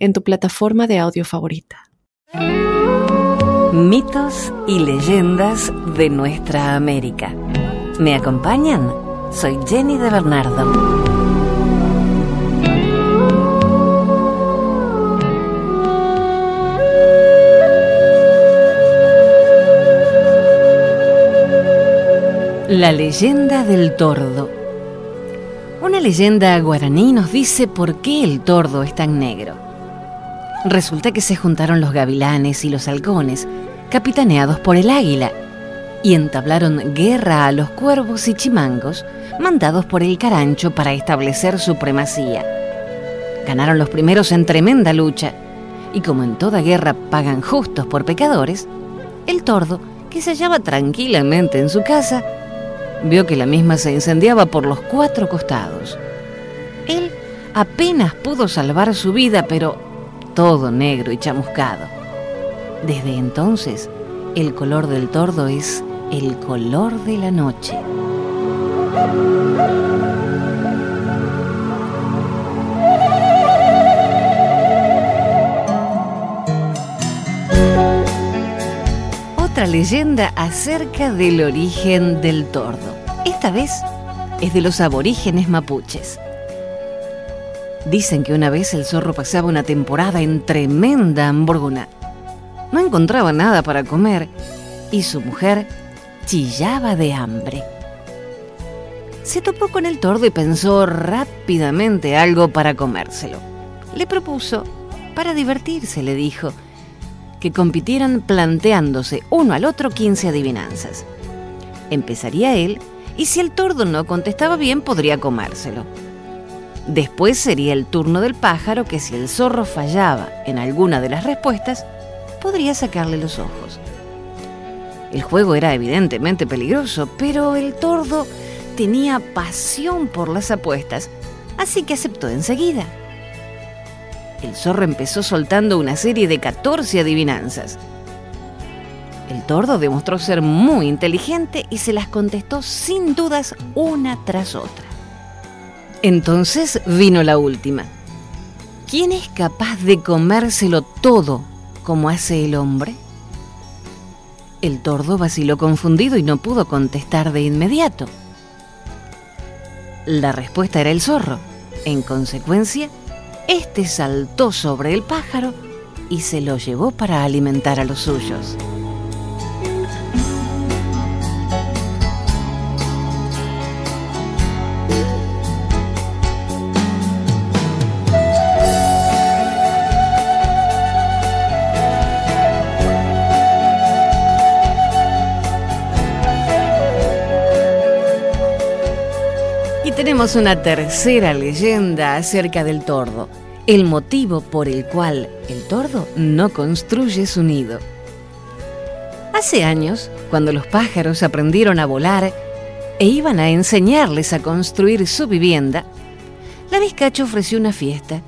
en tu plataforma de audio favorita. Mitos y leyendas de nuestra América. ¿Me acompañan? Soy Jenny de Bernardo. La leyenda del tordo. Una leyenda guaraní nos dice por qué el tordo es tan negro. Resulta que se juntaron los gavilanes y los halcones, capitaneados por el águila, y entablaron guerra a los cuervos y chimangos, mandados por el carancho para establecer supremacía. Ganaron los primeros en tremenda lucha, y como en toda guerra pagan justos por pecadores, el tordo, que se hallaba tranquilamente en su casa, vio que la misma se incendiaba por los cuatro costados. Él apenas pudo salvar su vida, pero todo negro y chamuscado. Desde entonces, el color del tordo es el color de la noche. Otra leyenda acerca del origen del tordo. Esta vez es de los aborígenes mapuches. Dicen que una vez el zorro pasaba una temporada en tremenda hamburguna. No encontraba nada para comer y su mujer chillaba de hambre. Se topó con el tordo y pensó rápidamente algo para comérselo. Le propuso, para divertirse, le dijo, que compitieran planteándose uno al otro 15 adivinanzas. Empezaría él y si el tordo no contestaba bien podría comérselo. Después sería el turno del pájaro que si el zorro fallaba en alguna de las respuestas, podría sacarle los ojos. El juego era evidentemente peligroso, pero el tordo tenía pasión por las apuestas, así que aceptó enseguida. El zorro empezó soltando una serie de 14 adivinanzas. El tordo demostró ser muy inteligente y se las contestó sin dudas una tras otra. Entonces vino la última. ¿Quién es capaz de comérselo todo como hace el hombre? El tordo vaciló confundido y no pudo contestar de inmediato. La respuesta era el zorro. En consecuencia, éste saltó sobre el pájaro y se lo llevó para alimentar a los suyos. Una tercera leyenda acerca del tordo, el motivo por el cual el tordo no construye su nido. Hace años, cuando los pájaros aprendieron a volar e iban a enseñarles a construir su vivienda, la vizcacha ofreció una fiesta.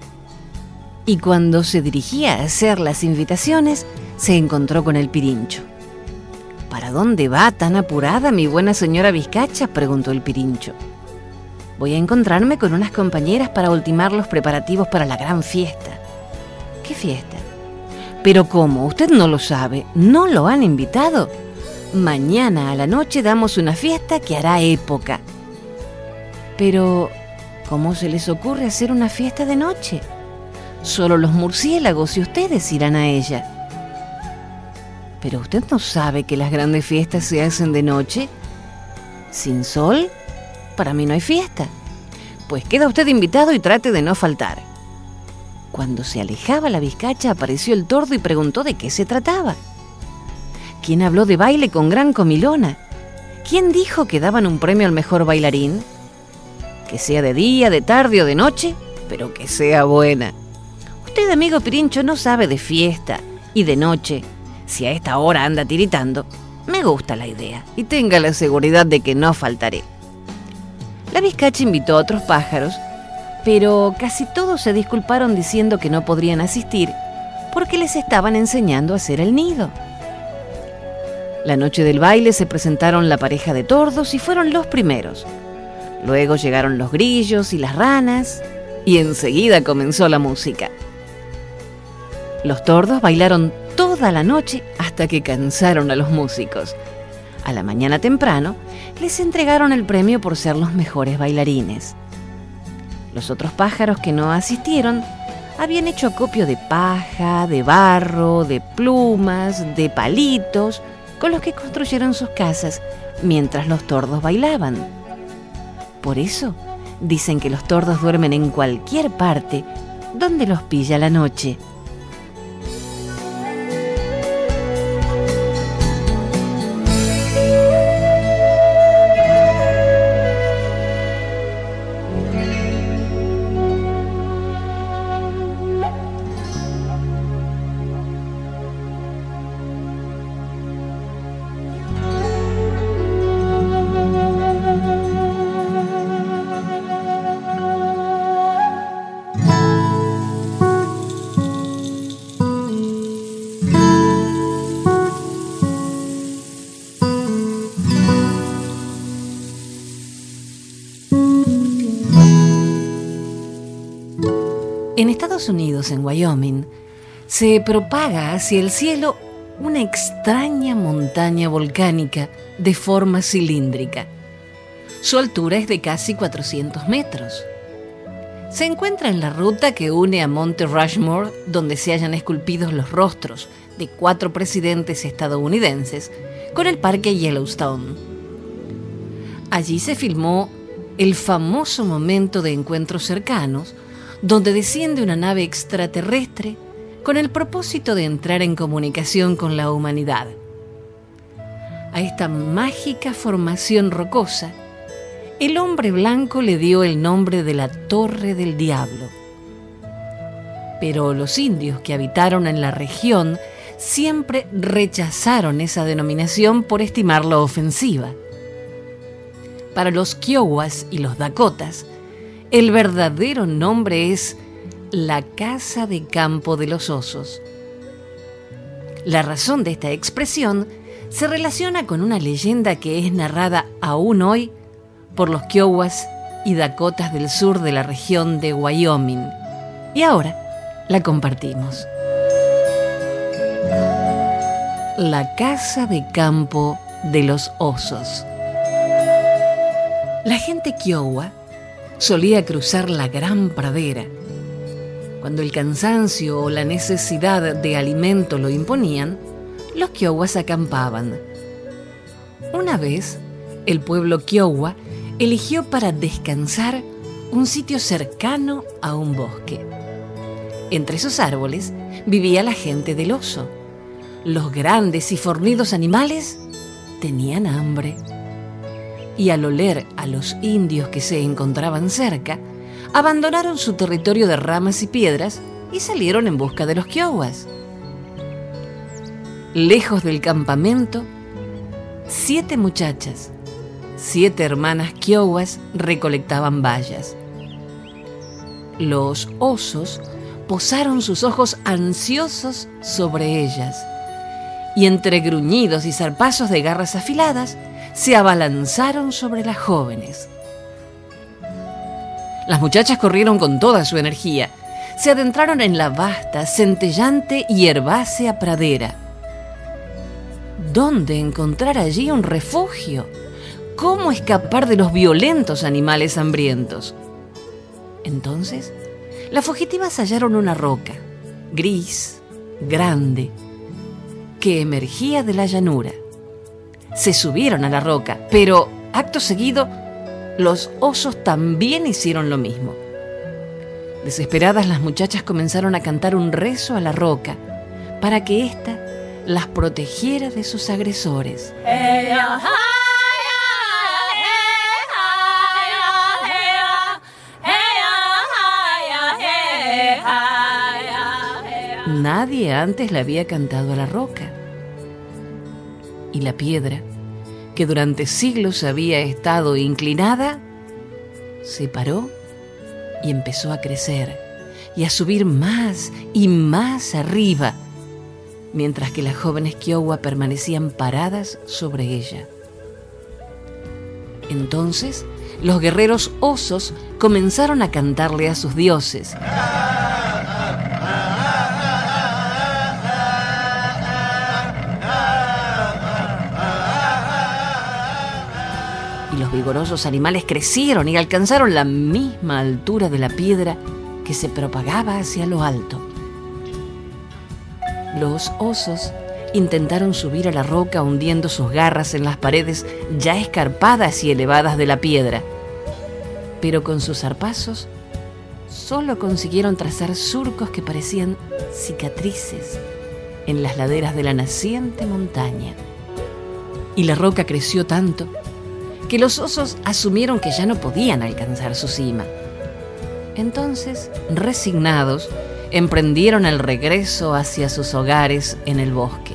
Y cuando se dirigía a hacer las invitaciones, se encontró con el pirincho. ¿Para dónde va tan apurada mi buena señora vizcacha? preguntó el pirincho. Voy a encontrarme con unas compañeras para ultimar los preparativos para la gran fiesta. ¿Qué fiesta? Pero ¿cómo? Usted no lo sabe. ¿No lo han invitado? Mañana a la noche damos una fiesta que hará época. Pero, ¿cómo se les ocurre hacer una fiesta de noche? Solo los murciélagos y ustedes irán a ella. Pero usted no sabe que las grandes fiestas se hacen de noche. ¿Sin sol? Para mí no hay fiesta. Pues queda usted invitado y trate de no faltar. Cuando se alejaba la vizcacha apareció el tordo y preguntó de qué se trataba. ¿Quién habló de baile con gran comilona? ¿Quién dijo que daban un premio al mejor bailarín? Que sea de día, de tarde o de noche, pero que sea buena. Usted, amigo Pirincho, no sabe de fiesta y de noche. Si a esta hora anda tiritando, me gusta la idea y tenga la seguridad de que no faltaré. La vizcacha invitó a otros pájaros, pero casi todos se disculparon diciendo que no podrían asistir porque les estaban enseñando a hacer el nido. La noche del baile se presentaron la pareja de tordos y fueron los primeros. Luego llegaron los grillos y las ranas y enseguida comenzó la música. Los tordos bailaron toda la noche hasta que cansaron a los músicos. A la mañana temprano les entregaron el premio por ser los mejores bailarines. Los otros pájaros que no asistieron habían hecho acopio de paja, de barro, de plumas, de palitos, con los que construyeron sus casas mientras los tordos bailaban. Por eso dicen que los tordos duermen en cualquier parte donde los pilla la noche. En Wyoming, se propaga hacia el cielo una extraña montaña volcánica de forma cilíndrica. Su altura es de casi 400 metros. Se encuentra en la ruta que une a Monte Rushmore, donde se hallan esculpidos los rostros de cuatro presidentes estadounidenses, con el parque Yellowstone. Allí se filmó el famoso momento de encuentros cercanos donde desciende una nave extraterrestre con el propósito de entrar en comunicación con la humanidad. A esta mágica formación rocosa, el hombre blanco le dio el nombre de la Torre del Diablo. Pero los indios que habitaron en la región siempre rechazaron esa denominación por estimarla ofensiva. Para los Kiowas y los Dakotas, el verdadero nombre es la Casa de Campo de los Osos. La razón de esta expresión se relaciona con una leyenda que es narrada aún hoy por los Kiowas y Dakotas del sur de la región de Wyoming. Y ahora la compartimos. La Casa de Campo de los Osos. La gente Kiowa solía cruzar la gran pradera. Cuando el cansancio o la necesidad de alimento lo imponían, los Kiowas acampaban. Una vez, el pueblo Kiowa eligió para descansar un sitio cercano a un bosque. Entre esos árboles vivía la gente del oso. Los grandes y fornidos animales tenían hambre y al oler a los indios que se encontraban cerca, abandonaron su territorio de ramas y piedras y salieron en busca de los Kiowas. Lejos del campamento, siete muchachas, siete hermanas Kiowas recolectaban bayas. Los osos posaron sus ojos ansiosos sobre ellas y entre gruñidos y zarpazos de garras afiladas, se abalanzaron sobre las jóvenes. Las muchachas corrieron con toda su energía. Se adentraron en la vasta, centellante y herbácea pradera. ¿Dónde encontrar allí un refugio? ¿Cómo escapar de los violentos animales hambrientos? Entonces, las fugitivas hallaron una roca, gris, grande, que emergía de la llanura se subieron a la roca, pero acto seguido los osos también hicieron lo mismo. Desesperadas las muchachas comenzaron a cantar un rezo a la roca para que ésta las protegiera de sus agresores. nadie antes le había cantado a la roca. Y la piedra, que durante siglos había estado inclinada, se paró y empezó a crecer y a subir más y más arriba, mientras que las jóvenes Kiowa permanecían paradas sobre ella. Entonces, los guerreros osos comenzaron a cantarle a sus dioses. Vigorosos animales crecieron y alcanzaron la misma altura de la piedra que se propagaba hacia lo alto. Los osos intentaron subir a la roca hundiendo sus garras en las paredes ya escarpadas y elevadas de la piedra, pero con sus zarpazos solo consiguieron trazar surcos que parecían cicatrices en las laderas de la naciente montaña. Y la roca creció tanto que los osos asumieron que ya no podían alcanzar su cima. Entonces, resignados, emprendieron el regreso hacia sus hogares en el bosque.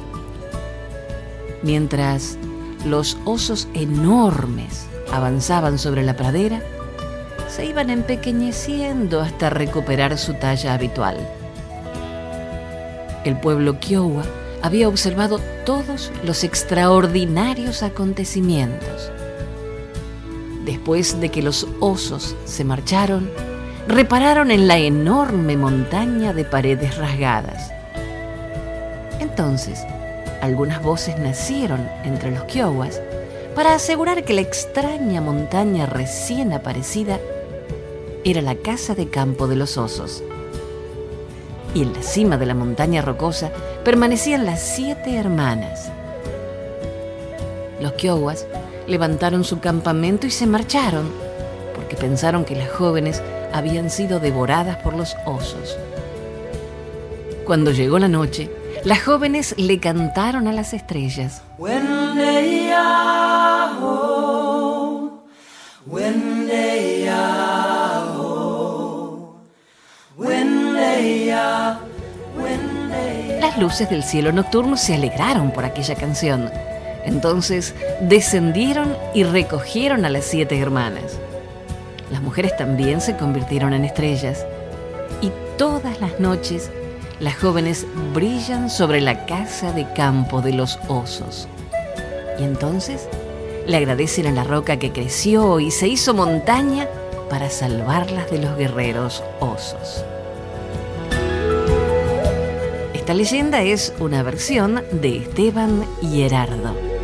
Mientras los osos enormes avanzaban sobre la pradera, se iban empequeñeciendo hasta recuperar su talla habitual. El pueblo Kiowa había observado todos los extraordinarios acontecimientos. Después de que los osos se marcharon, repararon en la enorme montaña de paredes rasgadas. Entonces, algunas voces nacieron entre los Kiowas para asegurar que la extraña montaña recién aparecida era la casa de campo de los osos. Y en la cima de la montaña rocosa permanecían las siete hermanas. Los Kiowas levantaron su campamento y se marcharon, porque pensaron que las jóvenes habían sido devoradas por los osos. Cuando llegó la noche, las jóvenes le cantaron a las estrellas. Las luces del cielo nocturno se alegraron por aquella canción. Entonces descendieron y recogieron a las siete hermanas. Las mujeres también se convirtieron en estrellas y todas las noches las jóvenes brillan sobre la casa de campo de los osos. Y entonces le agradecen a la roca que creció y se hizo montaña para salvarlas de los guerreros osos. Esta leyenda es una versión de Esteban y Herardo.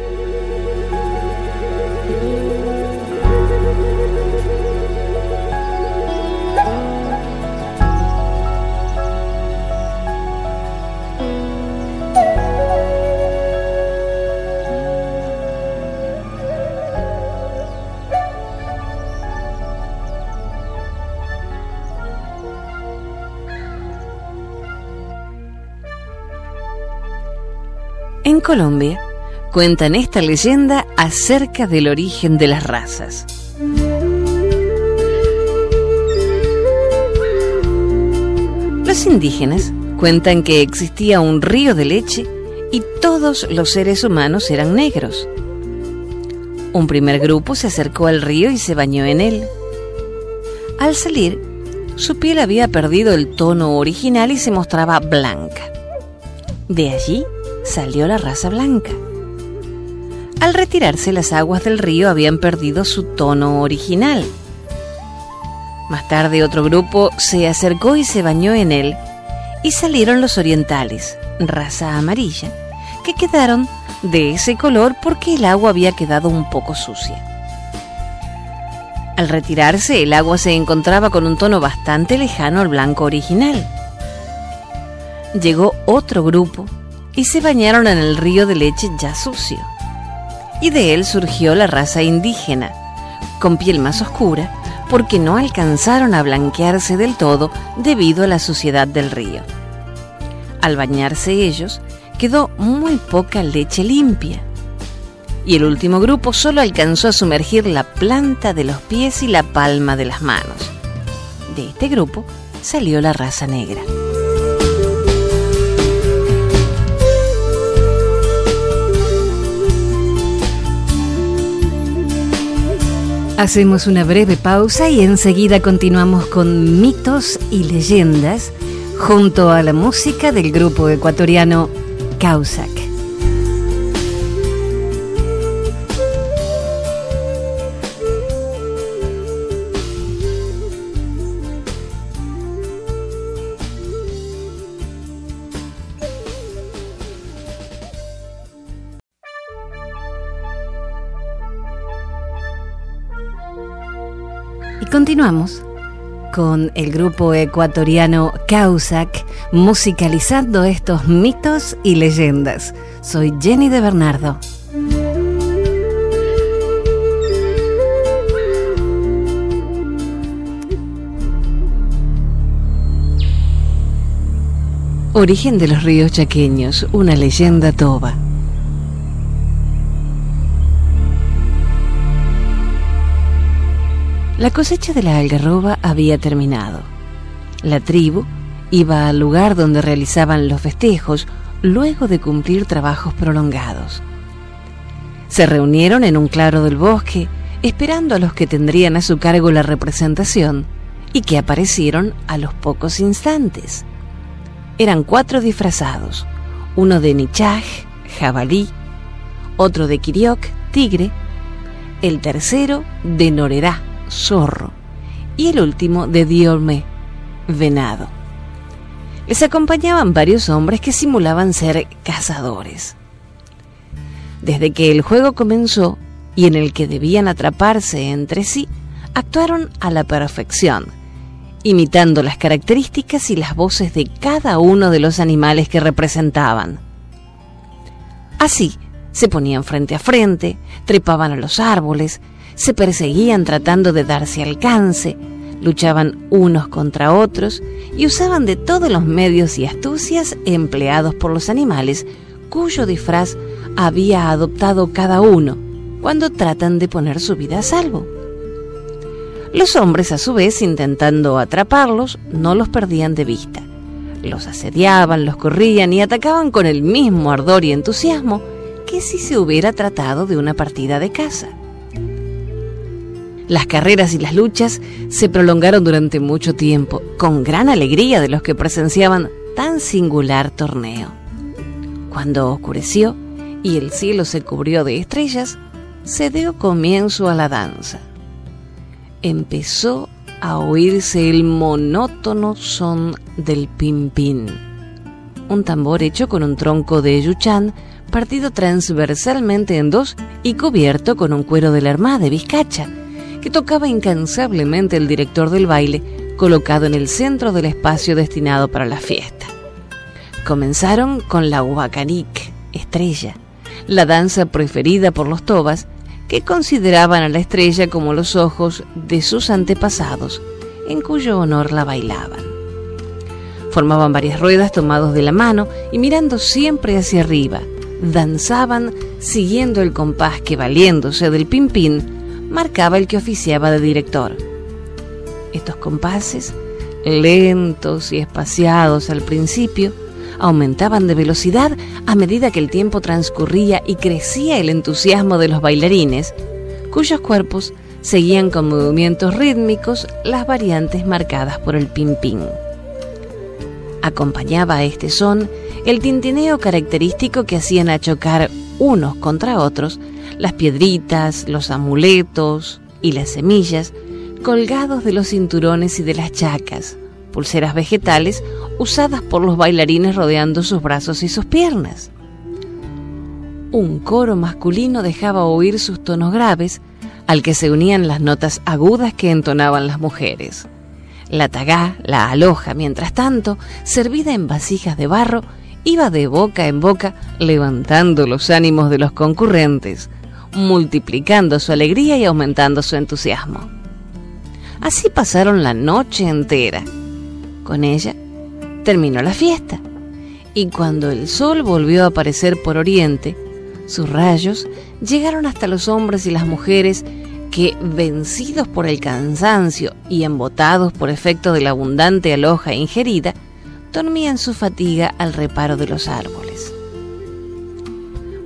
Colombia cuentan esta leyenda acerca del origen de las razas. Los indígenas cuentan que existía un río de leche y todos los seres humanos eran negros. Un primer grupo se acercó al río y se bañó en él. Al salir, su piel había perdido el tono original y se mostraba blanca. De allí salió la raza blanca. Al retirarse las aguas del río habían perdido su tono original. Más tarde otro grupo se acercó y se bañó en él y salieron los orientales, raza amarilla, que quedaron de ese color porque el agua había quedado un poco sucia. Al retirarse el agua se encontraba con un tono bastante lejano al blanco original. Llegó otro grupo y se bañaron en el río de leche ya sucio. Y de él surgió la raza indígena, con piel más oscura, porque no alcanzaron a blanquearse del todo debido a la suciedad del río. Al bañarse ellos, quedó muy poca leche limpia. Y el último grupo solo alcanzó a sumergir la planta de los pies y la palma de las manos. De este grupo salió la raza negra. Hacemos una breve pausa y enseguida continuamos con mitos y leyendas junto a la música del grupo ecuatoriano Causac. Continuamos con el grupo ecuatoriano Causac musicalizando estos mitos y leyendas. Soy Jenny de Bernardo. Origen de los ríos chaqueños, una leyenda toba. La cosecha de la algarroba había terminado. La tribu iba al lugar donde realizaban los festejos luego de cumplir trabajos prolongados. Se reunieron en un claro del bosque esperando a los que tendrían a su cargo la representación y que aparecieron a los pocos instantes. Eran cuatro disfrazados, uno de Nichaj, jabalí, otro de Kiriok, tigre, el tercero de Norerá, zorro, y el último de Diolme, venado. Les acompañaban varios hombres que simulaban ser cazadores. Desde que el juego comenzó y en el que debían atraparse entre sí, actuaron a la perfección, imitando las características y las voces de cada uno de los animales que representaban. Así, se ponían frente a frente, trepaban a los árboles, se perseguían tratando de darse alcance, luchaban unos contra otros y usaban de todos los medios y astucias empleados por los animales cuyo disfraz había adoptado cada uno cuando tratan de poner su vida a salvo. Los hombres, a su vez, intentando atraparlos, no los perdían de vista. Los asediaban, los corrían y atacaban con el mismo ardor y entusiasmo que si se hubiera tratado de una partida de caza. Las carreras y las luchas se prolongaron durante mucho tiempo, con gran alegría de los que presenciaban tan singular torneo. Cuando oscureció y el cielo se cubrió de estrellas, se dio comienzo a la danza. Empezó a oírse el monótono son del pimpín, un tambor hecho con un tronco de yuchán partido transversalmente en dos y cubierto con un cuero de la armada de vizcacha, que tocaba incansablemente el director del baile, colocado en el centro del espacio destinado para la fiesta. Comenzaron con la huacanik, estrella, la danza preferida por los tobas, que consideraban a la estrella como los ojos de sus antepasados, en cuyo honor la bailaban. Formaban varias ruedas tomados de la mano y mirando siempre hacia arriba. Danzaban siguiendo el compás que, valiéndose del pimpín, marcaba el que oficiaba de director. Estos compases, lentos y espaciados al principio, aumentaban de velocidad a medida que el tiempo transcurría y crecía el entusiasmo de los bailarines, cuyos cuerpos seguían con movimientos rítmicos las variantes marcadas por el pim-pim. Acompañaba a este son el tintineo característico que hacían a chocar unos contra otros las piedritas, los amuletos y las semillas colgados de los cinturones y de las chacas, pulseras vegetales usadas por los bailarines rodeando sus brazos y sus piernas. Un coro masculino dejaba oír sus tonos graves, al que se unían las notas agudas que entonaban las mujeres. La tagaá, la aloja, mientras tanto, servida en vasijas de barro, iba de boca en boca levantando los ánimos de los concurrentes, multiplicando su alegría y aumentando su entusiasmo. Así pasaron la noche entera. Con ella terminó la fiesta, y cuando el sol volvió a aparecer por oriente, sus rayos llegaron hasta los hombres y las mujeres que, vencidos por el cansancio y embotados por efecto de la abundante aloja ingerida, dormían su fatiga al reparo de los árboles.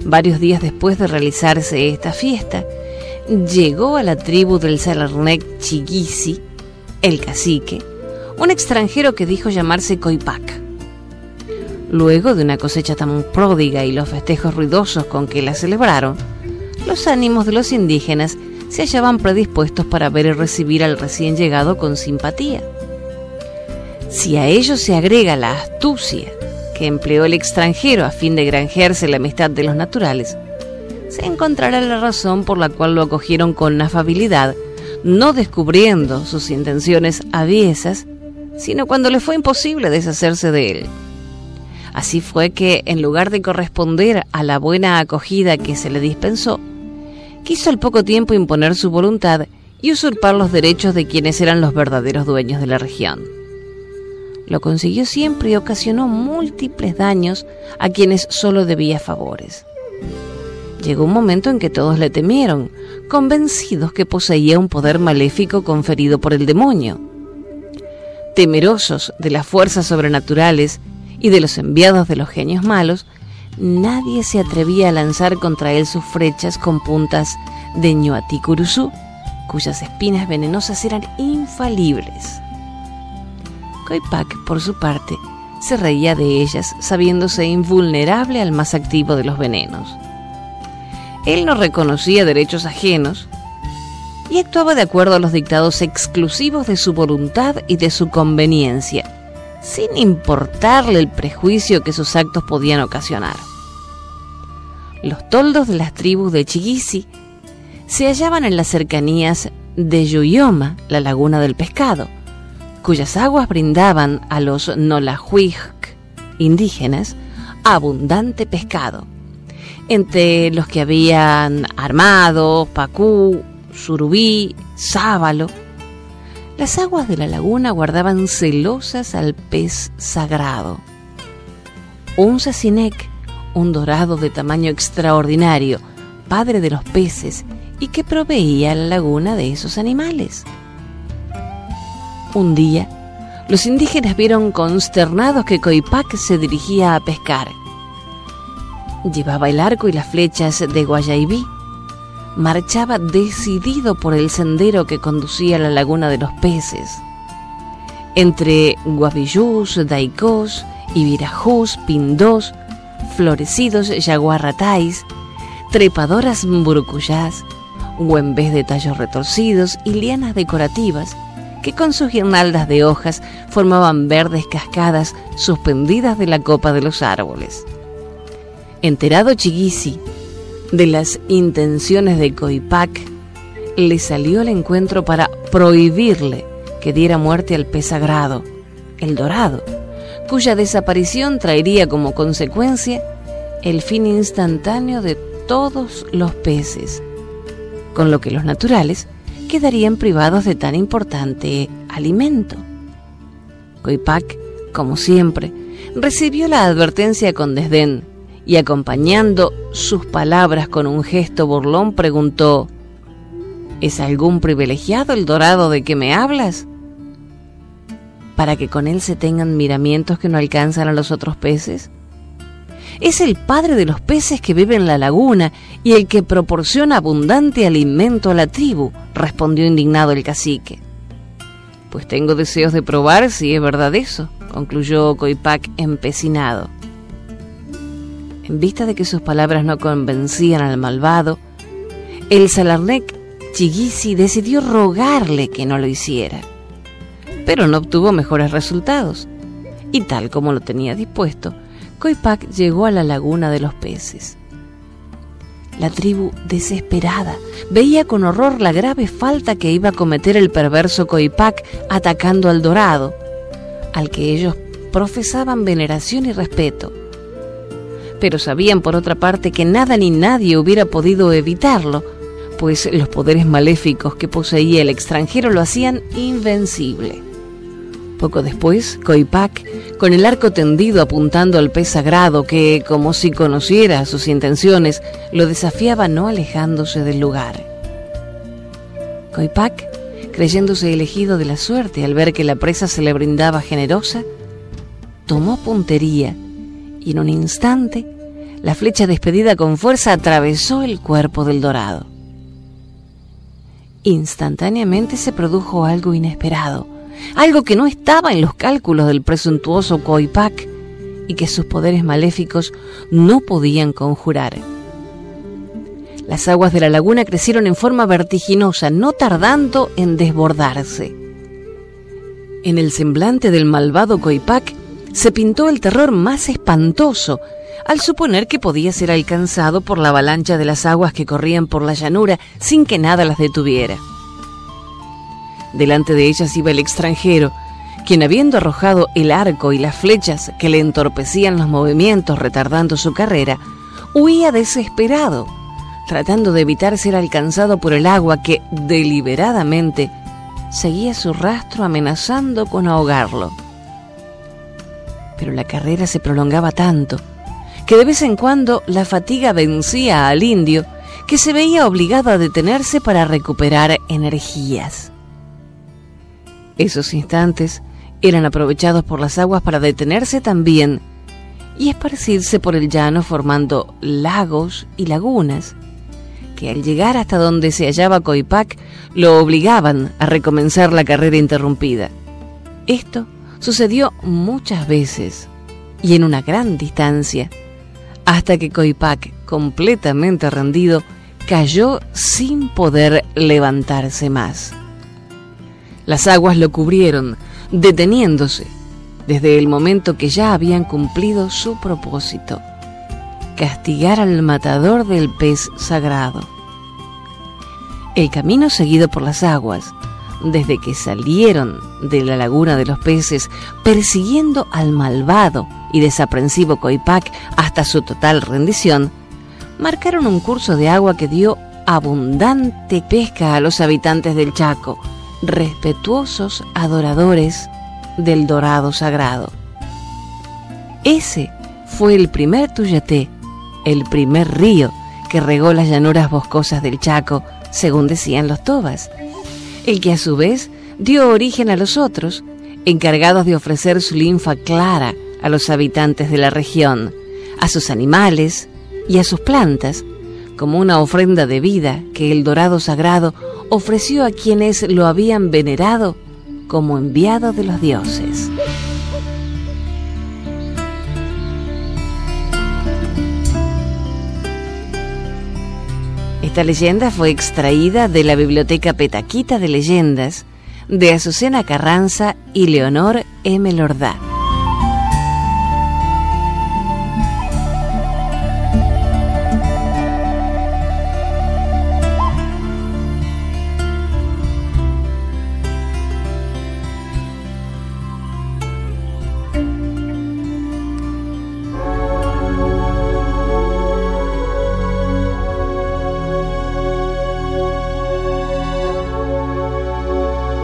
Varios días después de realizarse esta fiesta, llegó a la tribu del Salarnec Chigisi, el cacique, un extranjero que dijo llamarse Coipac. Luego de una cosecha tan pródiga y los festejos ruidosos con que la celebraron, los ánimos de los indígenas se hallaban predispuestos para ver y recibir al recién llegado con simpatía. Si a ello se agrega la astucia que empleó el extranjero a fin de granjearse la amistad de los naturales, se encontrará la razón por la cual lo acogieron con afabilidad, no descubriendo sus intenciones aviesas, sino cuando le fue imposible deshacerse de él. Así fue que, en lugar de corresponder a la buena acogida que se le dispensó, quiso al poco tiempo imponer su voluntad y usurpar los derechos de quienes eran los verdaderos dueños de la región. Lo consiguió siempre y ocasionó múltiples daños a quienes solo debía favores. Llegó un momento en que todos le temieron, convencidos que poseía un poder maléfico conferido por el demonio. Temerosos de las fuerzas sobrenaturales y de los enviados de los genios malos, nadie se atrevía a lanzar contra él sus flechas con puntas de ñuaticuruzú, cuyas espinas venenosas eran infalibles. Coipac, por su parte, se reía de ellas, sabiéndose invulnerable al más activo de los venenos. Él no reconocía derechos ajenos y actuaba de acuerdo a los dictados exclusivos de su voluntad y de su conveniencia, sin importarle el prejuicio que sus actos podían ocasionar. Los toldos de las tribus de Chigisi se hallaban en las cercanías de Yuyoma, la laguna del pescado, cuyas aguas brindaban a los Nolahuic indígenas abundante pescado entre los que habían armado, pacú, surubí, sábalo. Las aguas de la laguna guardaban celosas al pez sagrado. Un sacinec, un dorado de tamaño extraordinario, padre de los peces, y que proveía a la laguna de esos animales. Un día, los indígenas vieron consternados que Coipac se dirigía a pescar Llevaba el arco y las flechas de Guayaibí. Marchaba decidido por el sendero que conducía a la laguna de los peces. Entre Guavillús, Daicós, Ibirajús, Pindós, florecidos yaguarratáis, trepadoras burucuyás, huembés de tallos retorcidos y lianas decorativas que con sus guirnaldas de hojas formaban verdes cascadas suspendidas de la copa de los árboles. Enterado Chiguisi de las intenciones de Coipac, le salió al encuentro para prohibirle que diera muerte al pez sagrado, el dorado, cuya desaparición traería como consecuencia el fin instantáneo de todos los peces, con lo que los naturales quedarían privados de tan importante alimento. Coipac, como siempre, recibió la advertencia con desdén y acompañando sus palabras con un gesto burlón preguntó, ¿Es algún privilegiado el dorado de que me hablas? ¿Para que con él se tengan miramientos que no alcanzan a los otros peces? Es el padre de los peces que vive en la laguna y el que proporciona abundante alimento a la tribu, respondió indignado el cacique. Pues tengo deseos de probar si es verdad eso, concluyó Coipac empecinado. En vista de que sus palabras no convencían al malvado, el Salarnec Chigisi decidió rogarle que no lo hiciera. Pero no obtuvo mejores resultados. Y tal como lo tenía dispuesto, Coipac llegó a la laguna de los peces. La tribu, desesperada, veía con horror la grave falta que iba a cometer el perverso Coipac atacando al dorado, al que ellos profesaban veneración y respeto pero sabían por otra parte que nada ni nadie hubiera podido evitarlo, pues los poderes maléficos que poseía el extranjero lo hacían invencible. Poco después, Coipac, con el arco tendido apuntando al pez sagrado que, como si conociera sus intenciones, lo desafiaba no alejándose del lugar. Coipac, creyéndose elegido de la suerte al ver que la presa se le brindaba generosa, tomó puntería y en un instante la flecha despedida con fuerza atravesó el cuerpo del dorado. instantáneamente se produjo algo inesperado, algo que no estaba en los cálculos del presuntuoso Coipac y que sus poderes maléficos no podían conjurar. Las aguas de la laguna crecieron en forma vertiginosa, no tardando en desbordarse. En el semblante del malvado Coipac se pintó el terror más espantoso al suponer que podía ser alcanzado por la avalancha de las aguas que corrían por la llanura sin que nada las detuviera. Delante de ellas iba el extranjero, quien habiendo arrojado el arco y las flechas que le entorpecían los movimientos retardando su carrera, huía desesperado, tratando de evitar ser alcanzado por el agua que deliberadamente seguía su rastro amenazando con ahogarlo. Pero la carrera se prolongaba tanto que de vez en cuando la fatiga vencía al indio, que se veía obligado a detenerse para recuperar energías. Esos instantes eran aprovechados por las aguas para detenerse también y esparcirse por el llano formando lagos y lagunas, que al llegar hasta donde se hallaba Coipac lo obligaban a recomenzar la carrera interrumpida. Esto sucedió muchas veces y en una gran distancia, hasta que Coipac, completamente rendido, cayó sin poder levantarse más. Las aguas lo cubrieron, deteniéndose desde el momento que ya habían cumplido su propósito, castigar al matador del pez sagrado. El camino seguido por las aguas, desde que salieron de la laguna de los peces, persiguiendo al malvado y desaprensivo Coipac hasta su total rendición, marcaron un curso de agua que dio abundante pesca a los habitantes del Chaco, respetuosos adoradores del dorado sagrado. Ese fue el primer Tuyate, el primer río que regó las llanuras boscosas del Chaco, según decían los tobas, el que a su vez dio origen a los otros, encargados de ofrecer su linfa clara a los habitantes de la región, a sus animales y a sus plantas, como una ofrenda de vida que el dorado sagrado ofreció a quienes lo habían venerado como enviado de los dioses. Esta leyenda fue extraída de la Biblioteca Petaquita de Leyendas de Azucena Carranza y Leonor M. Lordá.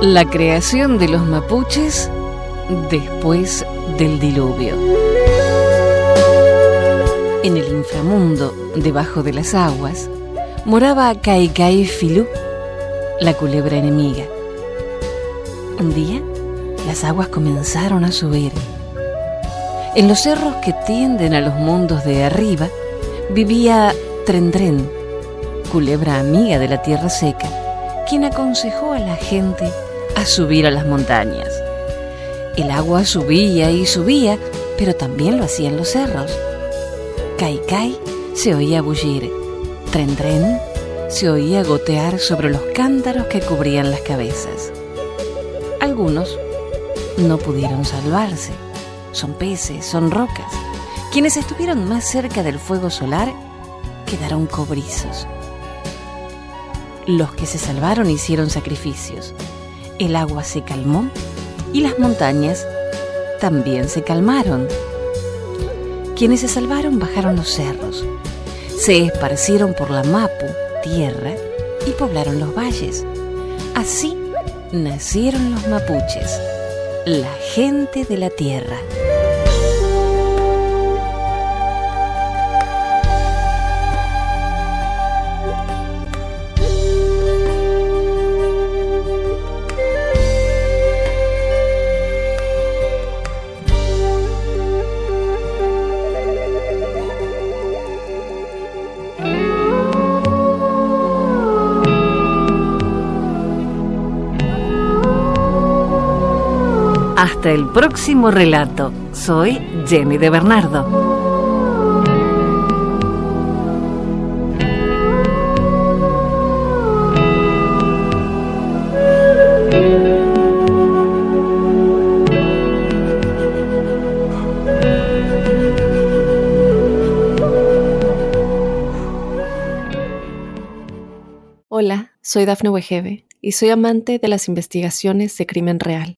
La creación de los mapuches después del diluvio. En el inframundo, debajo de las aguas, moraba Kaikai Filú, la culebra enemiga. Un día, las aguas comenzaron a subir. En los cerros que tienden a los mundos de arriba, vivía Trendren, culebra amiga de la tierra seca, quien aconsejó a la gente subir a las montañas. El agua subía y subía, pero también lo hacían los cerros. Kai se oía bullir. Tren Tren se oía gotear sobre los cántaros que cubrían las cabezas. Algunos no pudieron salvarse. Son peces, son rocas. Quienes estuvieron más cerca del fuego solar quedaron cobrizos. Los que se salvaron hicieron sacrificios el agua se calmó y las montañas también se calmaron. Quienes se salvaron bajaron los cerros, se esparcieron por la Mapu, tierra, y poblaron los valles. Así nacieron los mapuches, la gente de la tierra. Hasta el próximo relato. Soy Jenny de Bernardo. Hola, soy Dafne Wegebe y soy amante de las investigaciones de crimen real.